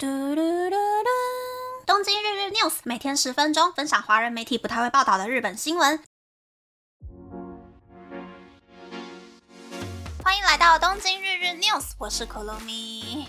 嘟嘟嘟嘟！东京日日 news 每天十分钟，分享华人媒体不太会报道的日本新闻。欢迎来到东京日日 news，我是可乐咪。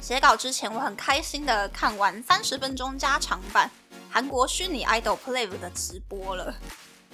写稿之前，我很开心的看完三十分钟加长版韩国虚拟 idol play 的直播了。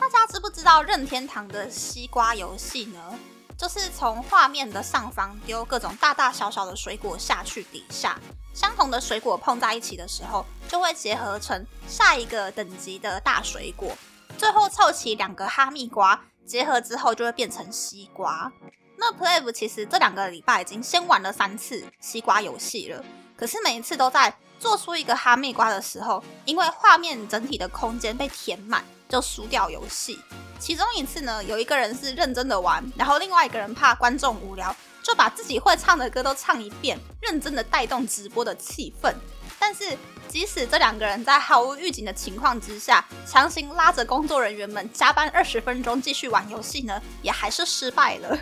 大家知不知道任天堂的西瓜游戏呢？就是从画面的上方丢各种大大小小的水果下去底下，相同的水果碰在一起的时候，就会结合成下一个等级的大水果，最后凑齐两个哈密瓜，结合之后就会变成西瓜。那 Play 其实这两个礼拜已经先玩了三次西瓜游戏了，可是每一次都在做出一个哈密瓜的时候，因为画面整体的空间被填满，就输掉游戏。其中一次呢，有一个人是认真的玩，然后另外一个人怕观众无聊，就把自己会唱的歌都唱一遍，认真的带动直播的气氛。但是即使这两个人在毫无预警的情况之下，强行拉着工作人员们加班二十分钟继续玩游戏呢，也还是失败了。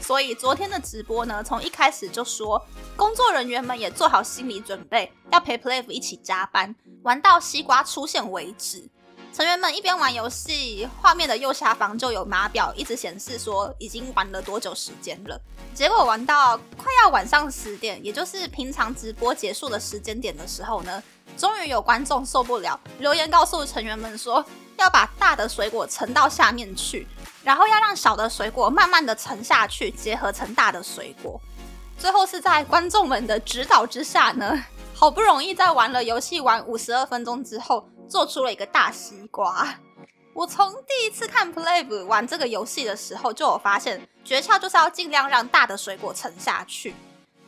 所以昨天的直播呢，从一开始就说工作人员们也做好心理准备，要陪 Play 一起加班，玩到西瓜出现为止。成员们一边玩游戏，画面的右下方就有码表，一直显示说已经玩了多久时间了。结果玩到快要晚上十点，也就是平常直播结束的时间点的时候呢，终于有观众受不了，留言告诉成员们说要把大的水果沉到下面去，然后要让小的水果慢慢的沉下去，结合成大的水果。最后是在观众们的指导之下呢，好不容易在玩了游戏玩五十二分钟之后。做出了一个大西瓜。我从第一次看 Play 玩这个游戏的时候，就有发现诀窍就是要尽量让大的水果沉下去。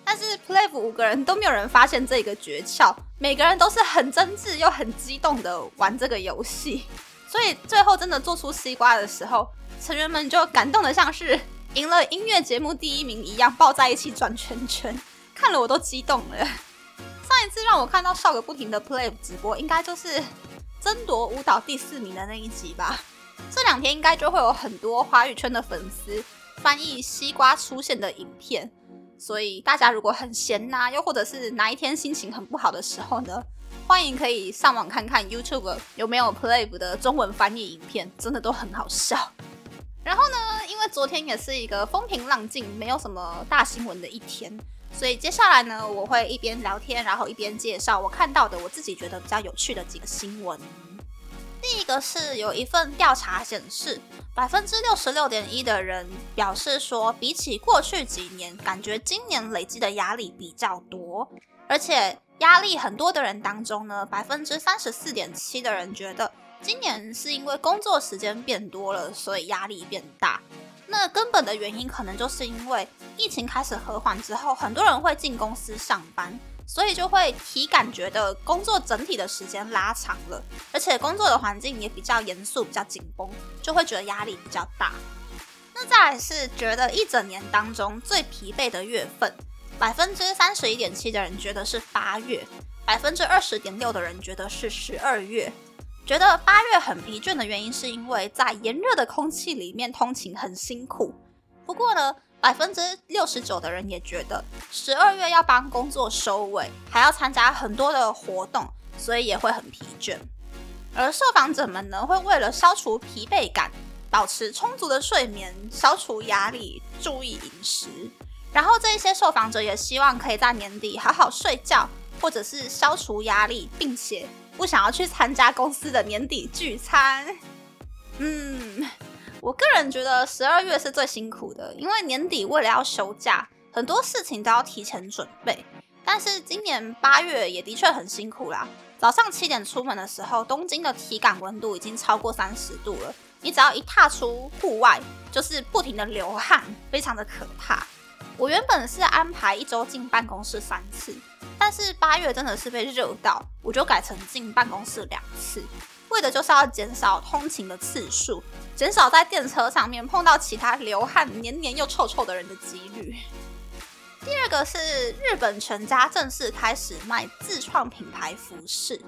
但是 Play 五个人都没有人发现这个诀窍，每个人都是很真挚又很激动的玩这个游戏。所以最后真的做出西瓜的时候，成员们就感动的像是赢了音乐节目第一名一样，抱在一起转圈圈，看了我都激动了。上一次让我看到笑个不停的 Play 直播，应该就是。争夺舞蹈第四名的那一集吧，这两天应该就会有很多华语圈的粉丝翻译西瓜出现的影片，所以大家如果很闲呐，又或者是哪一天心情很不好的时候呢，欢迎可以上网看看 YouTube 有没有 Play 的中文翻译影片，真的都很好笑。然后呢，因为昨天也是一个风平浪静、没有什么大新闻的一天。所以接下来呢，我会一边聊天，然后一边介绍我看到的我自己觉得比较有趣的几个新闻。第一个是有一份调查显示，百分之六十六点一的人表示说，比起过去几年，感觉今年累积的压力比较多，而且压力很多的人当中呢，百分之三十四点七的人觉得今年是因为工作时间变多了，所以压力变大。那根本的原因可能就是因为疫情开始和缓之后，很多人会进公司上班，所以就会体感觉的工作整体的时间拉长了，而且工作的环境也比较严肃、比较紧绷，就会觉得压力比较大。那再来是觉得一整年当中最疲惫的月份，百分之三十一点七的人觉得是八月，百分之二十点六的人觉得是十二月。觉得八月很疲倦的原因，是因为在炎热的空气里面通勤很辛苦。不过呢，百分之六十九的人也觉得十二月要帮工作收尾，还要参加很多的活动，所以也会很疲倦。而受访者们呢，会为了消除疲惫感，保持充足的睡眠，消除压力，注意饮食。然后这一些受访者也希望可以在年底好好睡觉，或者是消除压力，并且。不想要去参加公司的年底聚餐。嗯，我个人觉得十二月是最辛苦的，因为年底为了要休假，很多事情都要提前准备。但是今年八月也的确很辛苦啦。早上七点出门的时候，东京的体感温度已经超过三十度了。你只要一踏出户外，就是不停的流汗，非常的可怕。我原本是安排一周进办公室三次。但是八月真的是被热到，我就改成进办公室两次，为的就是要减少通勤的次数，减少在电车上面碰到其他流汗黏黏又臭臭的人的几率。第二个是日本全家正式开始卖自创品牌服饰。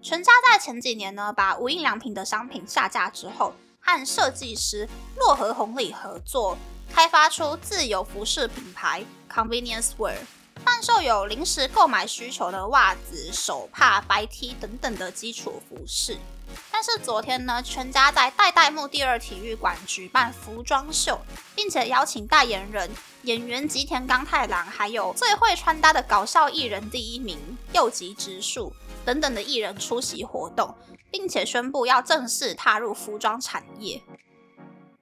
全家在前几年呢，把无印良品的商品下架之后，和设计师洛河红里合作，开发出自有服饰品牌 Convenience Wear。贩售有临时购买需求的袜子、手帕、白 T 等等的基础服饰。但是昨天呢，全家在代代木第二体育馆举办服装秀，并且邀请代言人演员吉田刚太郎，还有最会穿搭的搞笑艺人第一名右吉直树等等的艺人出席活动，并且宣布要正式踏入服装产业。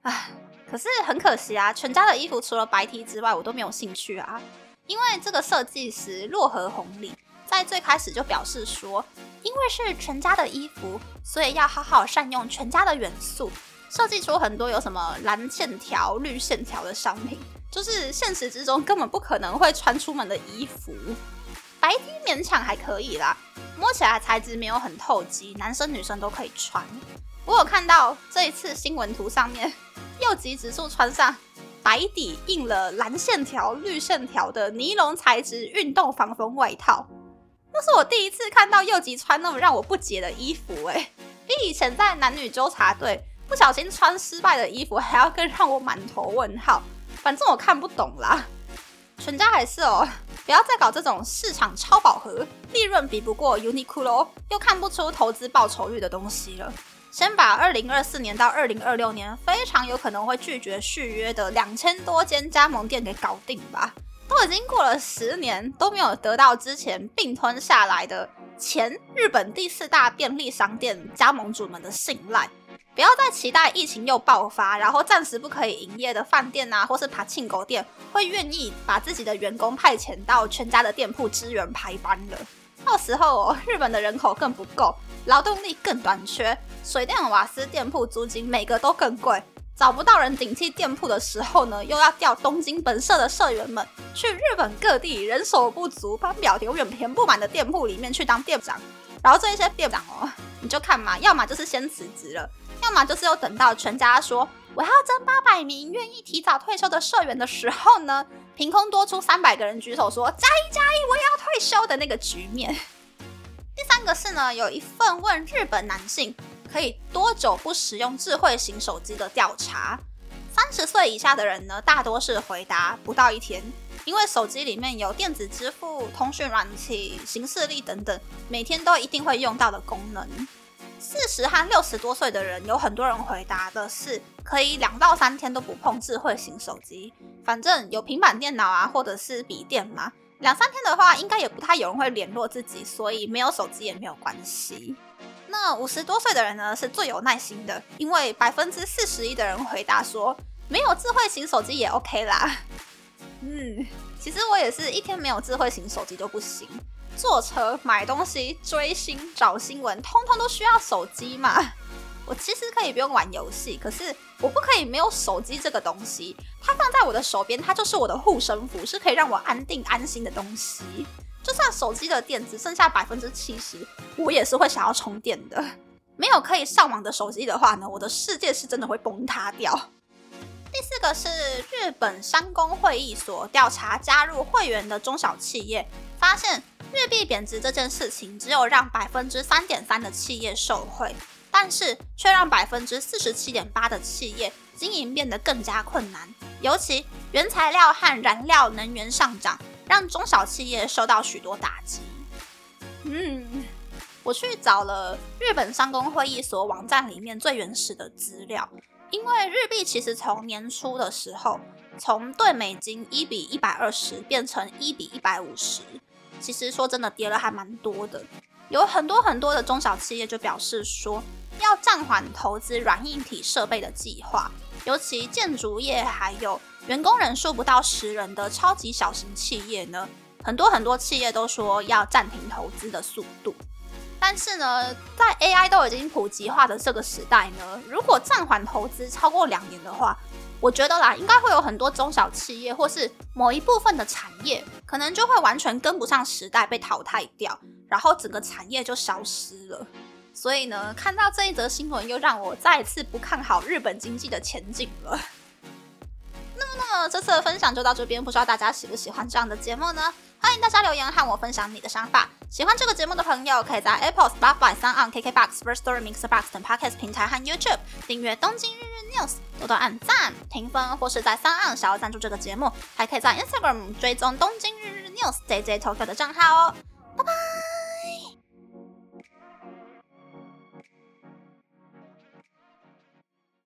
唉，可是很可惜啊，全家的衣服除了白 T 之外，我都没有兴趣啊，因为这个设计师洛河红里在最开始就表示说。因为是全家的衣服，所以要好好善用全家的元素，设计出很多有什么蓝线条、绿线条的商品，就是现实之中根本不可能会穿出门的衣服。白 T 勉强还可以啦，摸起来材质没有很透肌，男生女生都可以穿。我有看到这一次新闻图上面，右吉指数穿上白底印了蓝线条、绿线条的尼龙材质运动防风外套。那是我第一次看到右吉穿那么让我不解的衣服，哎，比以前在男女纠察队不小心穿失败的衣服还要更让我满头问号。反正我看不懂啦。全家还是哦，不要再搞这种市场超饱和、利润比不过 Uniqlo 又看不出投资报酬率的东西了。先把二零二四年到二零二六年非常有可能会拒绝续约的两千多间加盟店给搞定吧。都已经过了十年，都没有得到之前并吞下来的前日本第四大便利商店加盟主们的信赖。不要再期待疫情又爆发，然后暂时不可以营业的饭店啊，或是爬庆狗店会愿意把自己的员工派遣到全家的店铺支援排班了。到时候哦日本的人口更不够，劳动力更短缺，水电瓦斯店铺租金每个都更贵。找不到人顶替店铺的时候呢，又要调东京本社的社员们去日本各地人手不足、班表永远填不满的店铺里面去当店长。然后这一些店长哦，你就看嘛，要么就是先辞职了，要么就是又等到全家说我要争八百名愿意提早退休的社员的时候呢，凭空多出三百个人举手说加一加一，我也要退休的那个局面。第三个是呢，有一份问日本男性。可以多久不使用智慧型手机的调查？三十岁以下的人呢，大多是回答不到一天，因为手机里面有电子支付、通讯软体、行事历等等，每天都一定会用到的功能。四十和六十多岁的人，有很多人回答的是可以两到三天都不碰智慧型手机，反正有平板电脑啊，或者是笔电嘛，两三天的话，应该也不太有人会联络自己，所以没有手机也没有关系。那五十多岁的人呢，是最有耐心的，因为百分之四十一的人回答说没有智慧型手机也 OK 啦。嗯，其实我也是一天没有智慧型手机都不行，坐车、买东西、追星、找新闻，通通都需要手机嘛。我其实可以不用玩游戏，可是我不可以没有手机这个东西，它放在我的手边，它就是我的护身符，是可以让我安定安心的东西。就算手机的电只剩下百分之七十，我也是会想要充电的。没有可以上网的手机的话呢，我的世界是真的会崩塌掉。第四个是日本商工会议所调查加入会员的中小企业，发现日币贬值这件事情只有让百分之三点三的企业受惠，但是却让百分之四十七点八的企业经营变得更加困难，尤其原材料和燃料能源上涨。让中小企业受到许多打击。嗯，我去找了日本商工会议所网站里面最原始的资料，因为日币其实从年初的时候，从对美金一比一百二十变成一比一百五十，其实说真的跌了还蛮多的。有很多很多的中小企业就表示说，要暂缓投资软硬体设备的计划，尤其建筑业还有。员工人数不到十人的超级小型企业呢，很多很多企业都说要暂停投资的速度。但是呢，在 AI 都已经普及化的这个时代呢，如果暂缓投资超过两年的话，我觉得啦，应该会有很多中小企业或是某一部分的产业，可能就会完全跟不上时代被淘汰掉，然后整个产业就消失了。所以呢，看到这一则新闻，又让我再次不看好日本经济的前景了。那么这次的分享就到这边，不知道大家喜不喜欢这样的节目呢？欢迎大家留言和我分享你的想法。喜欢这个节目的朋友，可以在 Apple、Spotify、s o n KKBox、First Story、Mixbox 等 Podcast 平台和 YouTube 订阅《东京日日 News》，多多按赞、评分，或是在三岸想要赞助这个节目，还可以在 Instagram 追踪《东京日日》。news JJ 投票的账号哦。拜拜。